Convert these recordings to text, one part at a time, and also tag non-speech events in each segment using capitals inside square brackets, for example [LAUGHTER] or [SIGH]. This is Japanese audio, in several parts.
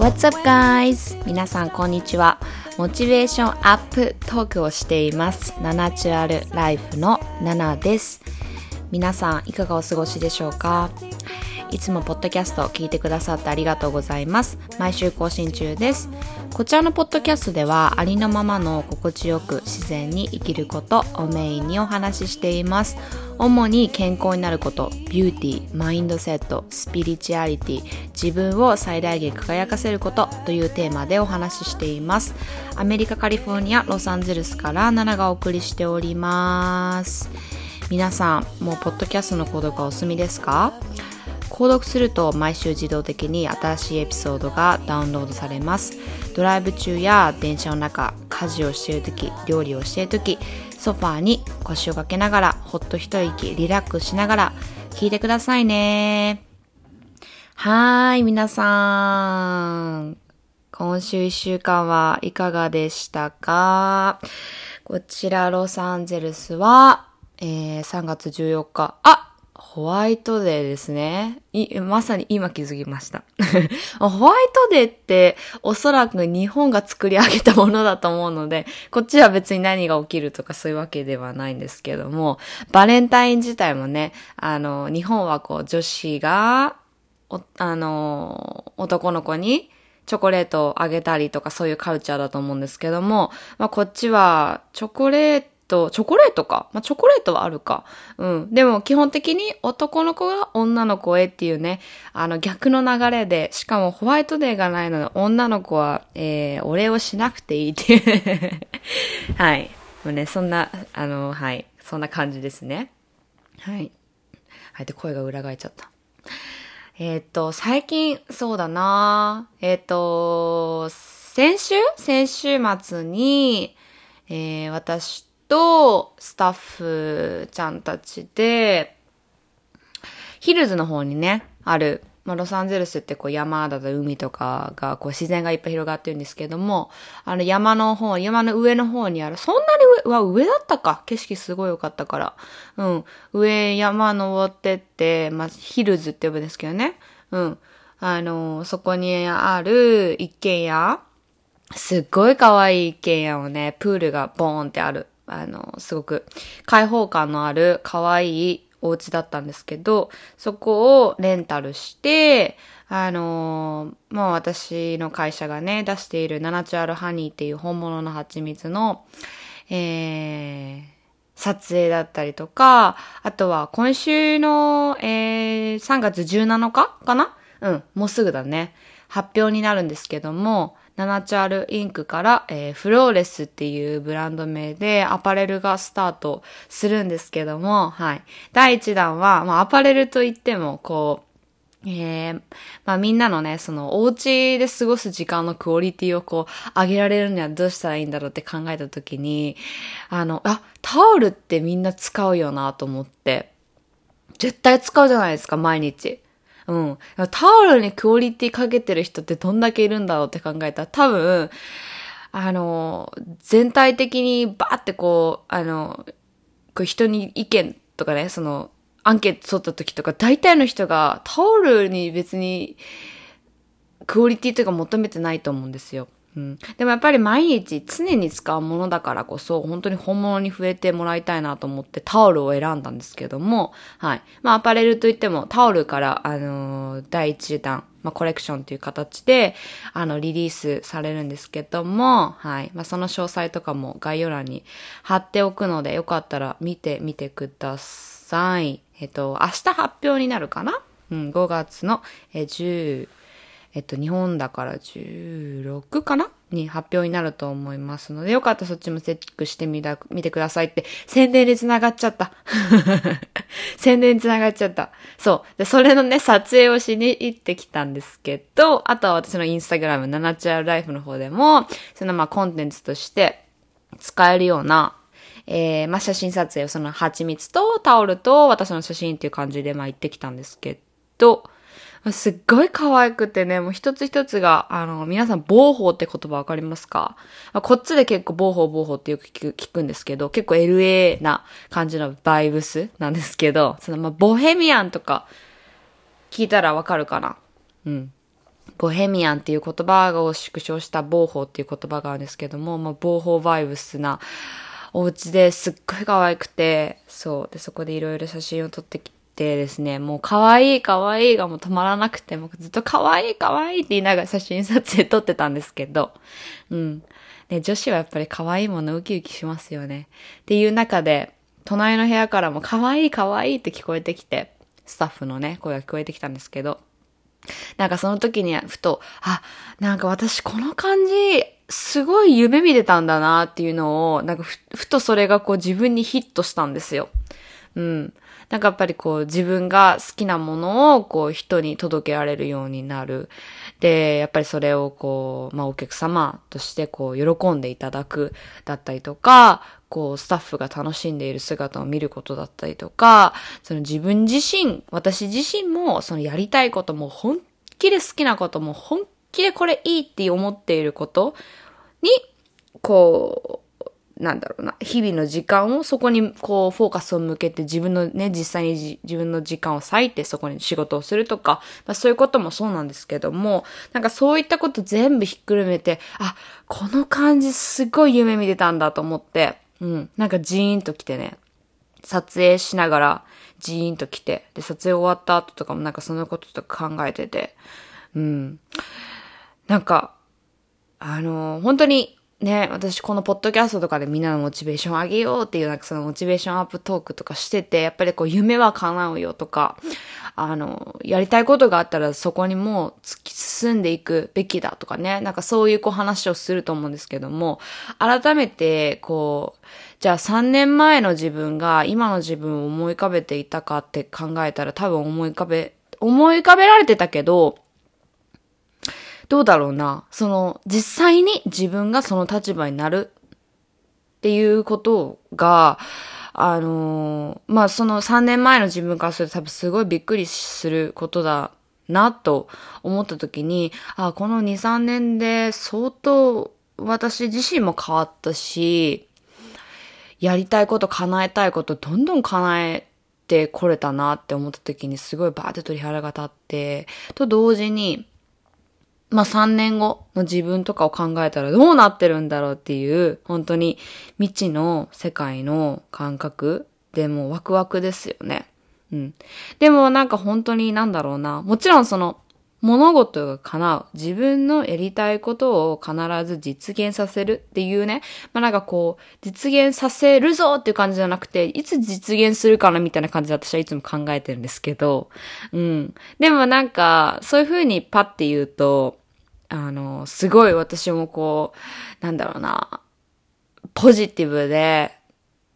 What's up guys? 皆さんこんにちは。モチベーションアップトークをしています。ナナチュラルライフのナナです。皆さんいかがお過ごしでしょうか？いつもポッドキャストを聞いてくださってありがとうございます。毎週更新中です。こちらのポッドキャストではありのままの心地よく自然に生きることをメインにお話ししています。主に健康になること、ビューティー、マインドセット、スピリチュアリティ、自分を最大限輝かせることというテーマでお話ししています。アメリカ・カリフォルニア、ロサンゼルスからナナがお送りしております。皆さん、もうポッドキャストの購読はお済みですか？購読すると毎週自動的に新しいエピソードがダウンロードされますドライブ中や電車の中家事をしている時料理をしている時ソファーに腰をかけながらほっと一息リラックスしながら聞いてくださいね。はーい皆さん。今週一週間はいかがでしたか？こちらロサンゼルスは、えー3月14日。あホワイトデーですね。まさに今気づきました。[LAUGHS] ホワイトデーっておそらく日本が作り上げたものだと思うので、こっちは別に何が起きるとかそういうわけではないんですけども、バレンタイン自体もね、あの、日本はこう女子が、あの、男の子にチョコレートをあげたりとかそういうカルチャーだと思うんですけども、まあこっちはチョコレートトチョコレートか。まあ、チョコレートはあるか。うん。でも基本的に男の子が女の子へっていうね、あの逆の流れで、しかもホワイトデーがないので女の子は、えー、お礼をしなくていいっていう。[LAUGHS] はい。もうね、そんな、あの、はい。そんな感じですね。はい。はい。で、声が裏返っちゃった。えーっと、最近、そうだなえーっと、先週？先週末に、えー私とスタッフちゃんたちで、ヒルズの方にね、ある、まあ、ロサンゼルスってこう山だと海とかがこう自然がいっぱい広がってるんですけども、あの山の方、山の上の方にある、そんなに上、は上だったか？景色すごい良かったから。うん。上山登ってって、まあ、ヒルズって呼ぶんですけどね。うん。あの、そこにある一軒家、すっごい可愛い一軒家をね、プールがボーンってある。あの、すごく開放感のある可愛いお家だったんですけど、そこをレンタルして、あのまあ私の会社がね、出しているナナチュラルハニーっていう本物の蜂蜜の、えー、撮影だったりとか、あとは今週の、えー、3月17日かな？うん、もうすぐだね。発表になるんですけども、ナナチュアルインクから、えーフローレスっていうブランド名でアパレルがスタートするんですけども、はい。第1弾は、まあアパレルといっても、こう、えー、まあみんなのね、そのお家で過ごす時間のクオリティをこう上げられるにはどうしたらいいんだろうって考えたときに、あの、あ、タオルってみんな使うよなと思って、絶対使うじゃないですか、毎日。うん。タオルにクオリティかけてる人ってどんだけいるんだろうって考えたら、多分、あの、全体的にバーってこう、あの、こう人に意見とかね、その、アンケート取った時とか、大体の人がタオルに別にクオリティというか求めてないと思うんですよ。うん、でもやっぱり毎日常に使うものだからこそ本当に本物に触れてもらいたいなと思ってタオルを選んだんですけども、はい。まあアパレルといってもタオルから、あのー第一弾、まあコレクションという形で、あの、リリースされるんですけども、はい。まあその詳細とかも概要欄に貼っておくので、よかったら見てみてください。えっと、明日発表になるかな？うん、5月のえー10、えっと、日本だから16かな？に発表になると思いますので、よかったらそっちもチェックしてみた、見てくださいって、宣伝に繋がっちゃった。[LAUGHS] 宣伝に繋がっちゃった。そう。で、それのね、撮影をしに行ってきたんですけど、あとは私のインスタグラム、ナナチュラルライフの方でも、そのまあコンテンツとして使えるような、えー、まあ写真撮影をその蜂蜜とタオルと私の写真っていう感じでまあ行ってきたんですけど、すっごい可愛くてね、もう一つ一つが、あの、皆さん、ボーホーって言葉わかりますか？こっちで結構ボーホーボーホーってよく聞く聞くんですけど、結構 LA な感じのバイブスなんですけど、そのまあ、ボヘミアンとか聞いたらわかるかな？うん。ボヘミアンっていう言葉を縮小したボーホーっていう言葉があるんですけども、まあ、ボーホーバイブスなお家ですっごい可愛くて、そう。で、そこでいろいろ写真を撮ってきててですね、もう可愛い可愛いがもう止まらなくて、もずっと可愛い可愛いって言いながら写真撮影撮ってたんですけど、うん。ね、女子はやっぱり可愛いものウキウキしますよね。っていう中で、隣の部屋からも可愛い可愛いって聞こえてきて、スタッフのね、声が聞こえてきたんですけど、なんかその時にふと、あ、なんか私この感じ、すごい夢見てたんだなっていうのを、なんかふ、ふとそれがこう自分にヒットしたんですよ。うん。なんかやっぱりこう自分が好きなものをこう人に届けられるようになる。で、やっぱりそれをこう、まあお客様としてこう喜んでいただくだったりとか、こうスタッフが楽しんでいる姿を見ることだったりとか、その自分自身、私自身もそのやりたいことも本気で好きなことも本気でこれいいって思っていることに、こう、なんだろうな、日々の時間をそこにこうフォーカスを向けて自分のね、実際に自分の時間を割いてそこに仕事をするとか、まあそういうこともそうなんですけども、なんかそういったこと全部ひっくるめて、あ、この感じすごい夢見てたんだと思って、うん、なんかジーンと来てね、撮影しながらジーンと来て、で、撮影終わった後とかもなんかそのこととか考えてて、うん。なんか、あの、本当にね、私このポッドキャストとかでみんなのモチベーション上げようっていうなんかそのモチベーションアップトークとかしてて、やっぱりこう夢は叶うよとか、あの、やりたいことがあったらそこにもう突き進んでいくべきだとかね、なんかそういうこう話をすると思うんですけども、改めてこう、じゃあ3年前の自分が今の自分を思い浮かべていたかって考えたら多分思い浮かべ、思い浮かべられてたけど、どうだろうな。その、実際に自分がその立場になるっていうことが、あのー、まあ、その3年前の自分からすると多分すごいびっくりすることだなと思った時に、あ、この2、3年で相当私自身も変わったし、やりたいこと、叶えたいこと、どんどん叶えてこれたなって思った時にすごいバーって鳥肌が立って、と同時に、まあ3年後の自分とかを考えたらどうなってるんだろうっていう、本当に未知の世界の感覚でもワクワクですよね。うん。でもなんか本当になんだろうな。もちろんその物事が叶う。自分のやりたいことを必ず実現させるっていうね。まあなんかこう、実現させるぞっていう感じじゃなくて、いつ実現するかなみたいな感じで私はいつも考えてるんですけど。うん。でもなんか、そういう風にパッて言うと、あの、すごい私もこう、なんだろうな、ポジティブで、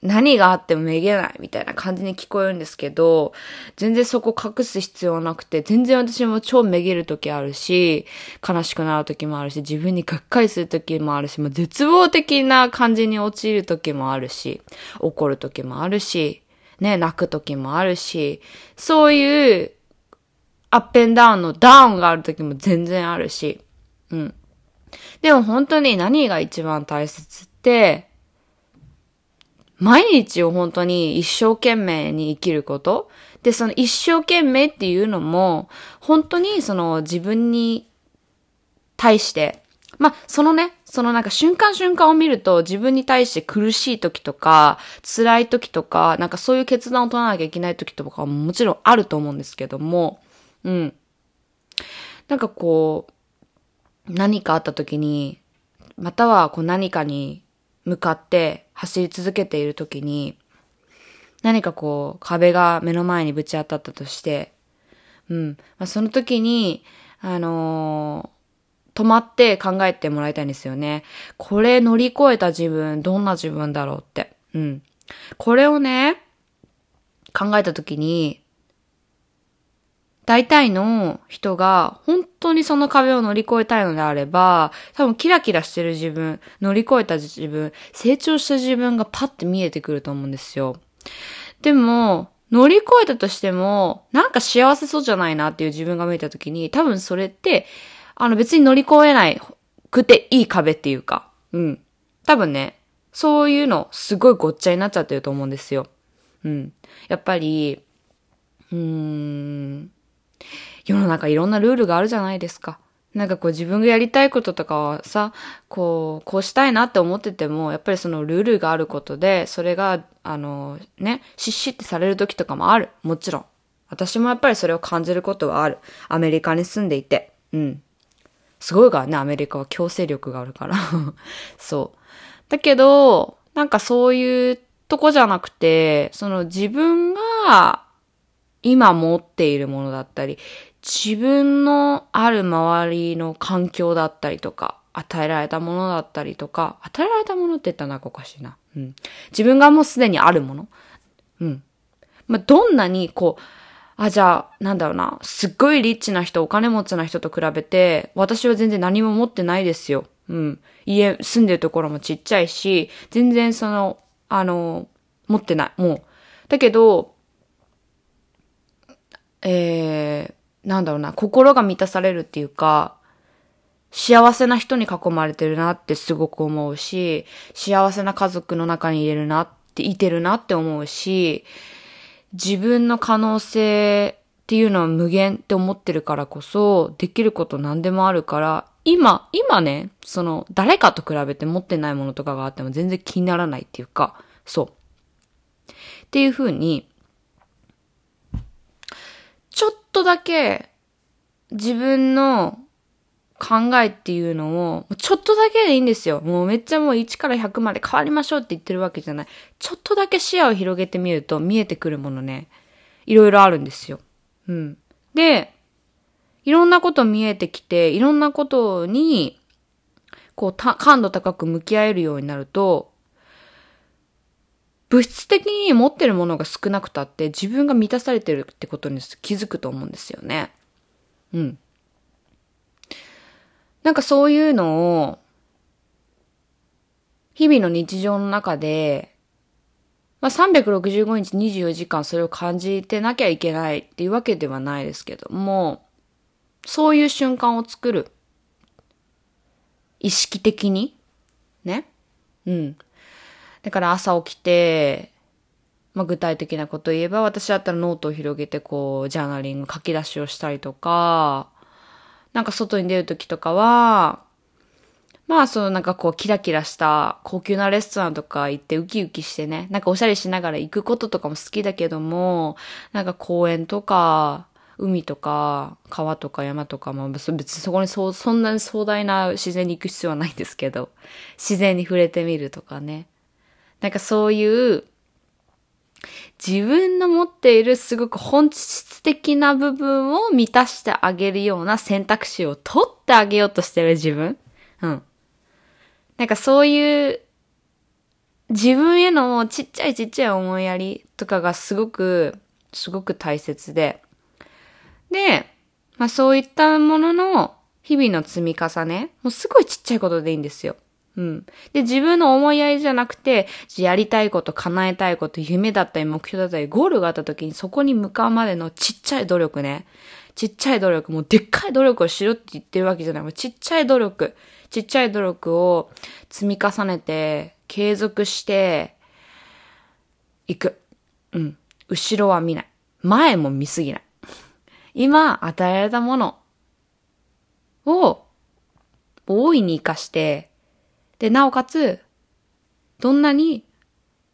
何があってもめげないみたいな感じに聞こえるんですけど、全然そこ隠す必要なくて、全然私も超めげる時あるし、悲しくなる時もあるし、自分にがっかりする時もあるし、もう絶望的な感じに陥る時もあるし、怒る時もあるし、ね、泣く時もあるし、そういうアップンダウンのダウンがある時も全然あるし、うん。でも本当に何が一番大切って、毎日を本当に一生懸命に生きること。で、その一生懸命っていうのも、本当にその自分に対して、まあ、そのね、そのなんか瞬間瞬間を見ると自分に対して苦しい時とか、辛い時とか、なんかそういう決断を取らなきゃいけない時とかももちろんあると思うんですけども、うん。なんかこう、何かあった時に、またはこう何かに向かって走り続けている時に、何かこう壁が目の前にぶち当たったとして、うん。まあ、その時に、あのー、止まって考えてもらいたいんですよね。これ乗り越えた自分、どんな自分だろうって。うん。これをね、考えた時に、大体の人が本当にその壁を乗り越えたいのであれば、多分キラキラしてる自分、乗り越えた自分、成長した自分がパッて見えてくると思うんですよ。でも、乗り越えたとしても、なんか幸せそうじゃないなっていう自分が見えた時に、多分それって、あの別に乗り越えないくていい壁っていうか、うん。多分ね、そういうのすごいごっちゃになっちゃってると思うんですよ。うん。やっぱり、うーん、世の中いろんなルールがあるじゃないですか。なんかこう自分がやりたいこととかはさ、こう、こうしたいなって思ってても、やっぱりそのルールがあることで、それが、あの、ね、シッシってされる時とかもある。もちろん。私もやっぱりそれを感じることはある。アメリカに住んでいて。うん。すごいからね、アメリカは強制力があるから。[LAUGHS] そう。だけど、なんかそういうとこじゃなくて、その自分が今持っているものだったり、自分のある周りの環境だったりとか、与えられたものだったりとか、与えられたものって言ったらなんかおかしいな。うん。自分がもうすでにあるもの。うん。まあ、どんなにこう、あ、じゃあ、なんだろうな。すっごいリッチな人、お金持ちな人と比べて、私は全然何も持ってないですよ。うん。家、住んでるところもちっちゃいし、全然その、あの、持ってない。もう。だけど、えー、なんだろうな。心が満たされるっていうか、幸せな人に囲まれてるなってすごく思うし、幸せな家族の中にいれるなって、いてるなって思うし、自分の可能性っていうのは無限って思ってるからこそ、できること何でもあるから、今、今ね、その、誰かと比べて持ってないものとかがあっても全然気にならないっていうか、そう。っていう風に、ちょっとだけ自分の考えっていうのを、ちょっとだけでいいんですよ。もうめっちゃもう1から100まで変わりましょうって言ってるわけじゃない。ちょっとだけ視野を広げてみると見えてくるものね、いろいろあるんですよ。うん。で、いろんなこと見えてきて、いろんなことに、こう、感度高く向き合えるようになると、物質的に持ってるものが少なくたって自分が満たされてるってことに気づくと思うんですよね。うん。なんかそういうのを、日々の日常の中で、まあ、365日24時間それを感じてなきゃいけないっていうわけではないですけども、そういう瞬間を作る。意識的に。ね。うん。だから朝起きて、まあ、具体的なことを言えば、私だったらノートを広げてこう、ジャーナリング書き出しをしたりとか、なんか外に出るときとかは、まあそう、なんかこうキラキラした高級なレストランとか行ってウキウキしてね、なんかおしゃれしながら行くこととかも好きだけども、なんか公園とか、海とか、川とか山とかも別にそこにそそんなに壮大な自然に行く必要はないんですけど、自然に触れてみるとかね。なんかそういう自分の持っているすごく本質的な部分を満たしてあげるような選択肢を取ってあげようとしてる自分うん。なんかそういう自分へのちっちゃいちっちゃい思いやりとかがすごく、すごく大切で。で、まあそういったものの日々の積み重ね、もうすごいちっちゃいことでいいんですよ。うん。で、自分の思いやりじゃなくて、やりたいこと、叶えたいこと、夢だったり、目標だったり、ゴールがあった時にそこに向かうまでのちっちゃい努力ね。ちっちゃい努力、もうでっかい努力をしろって言ってるわけじゃない。もうちっちゃい努力、ちっちゃい努力を積み重ねて、継続して、いく。うん。後ろは見ない。前も見すぎない。今与えられたものを大いに活かして、で、なおかつ、どんなに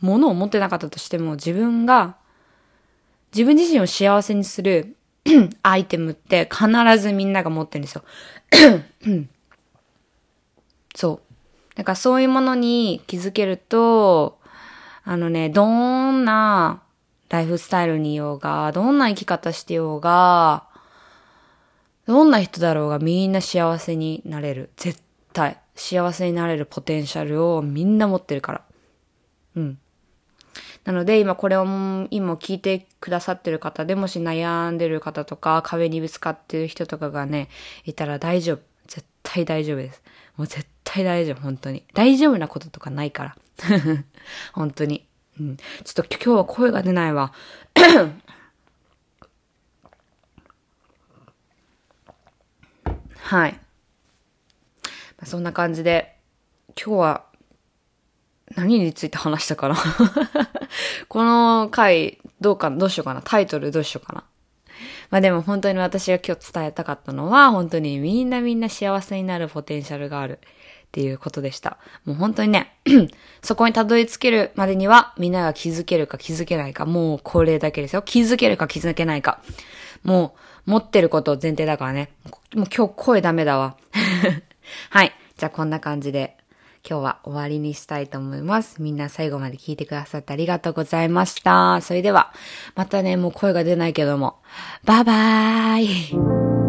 物を持ってなかったとしても自分が、自分自身を幸せにする [CLEARS THROAT] アイテムって必ずみんなが持ってるんですよ。[CLEARS THROAT] そう。だからそういうものに気づけると、あのね、どんなライフスタイルにいようが、どんな生き方してようが、どんな人だろうがみんな幸せになれる。絶対。幸せになれるポテンシャルをみんな持ってるから。うん。なので今これを今聞いてくださってる方でもし悩んでる方とか壁にぶつかってる人とかがね、いたら大丈夫。絶対大丈夫です。もう絶対大丈夫、本当に。大丈夫なこととかないから。[LAUGHS] 本当に。うん。ちょっと今日は声が出ないわ。[COUGHS] はい。そんな感じで、今日は何について話したかな？[LAUGHS] この回、どうか、どうしようかな？タイトルどうしようかな？まあでも本当に私が今日伝えたかったのは、本当にみんなみんな幸せになるポテンシャルがあるっていうことでした。もう本当にね、[CLEARS THROAT] そこにたどり着けるまでにはみんなが気づけるか気づけないか、もうこれだけですよ。気づけるか気づけないか。もう持ってること前提だからね。もう今日声ダメだわ。[LAUGHS] はい。じゃあこんな感じで今日は終わりにしたいと思います。みんな最後まで聞いてくださってありがとうございました。それでは、またね、もう声が出ないけども、バイバーイ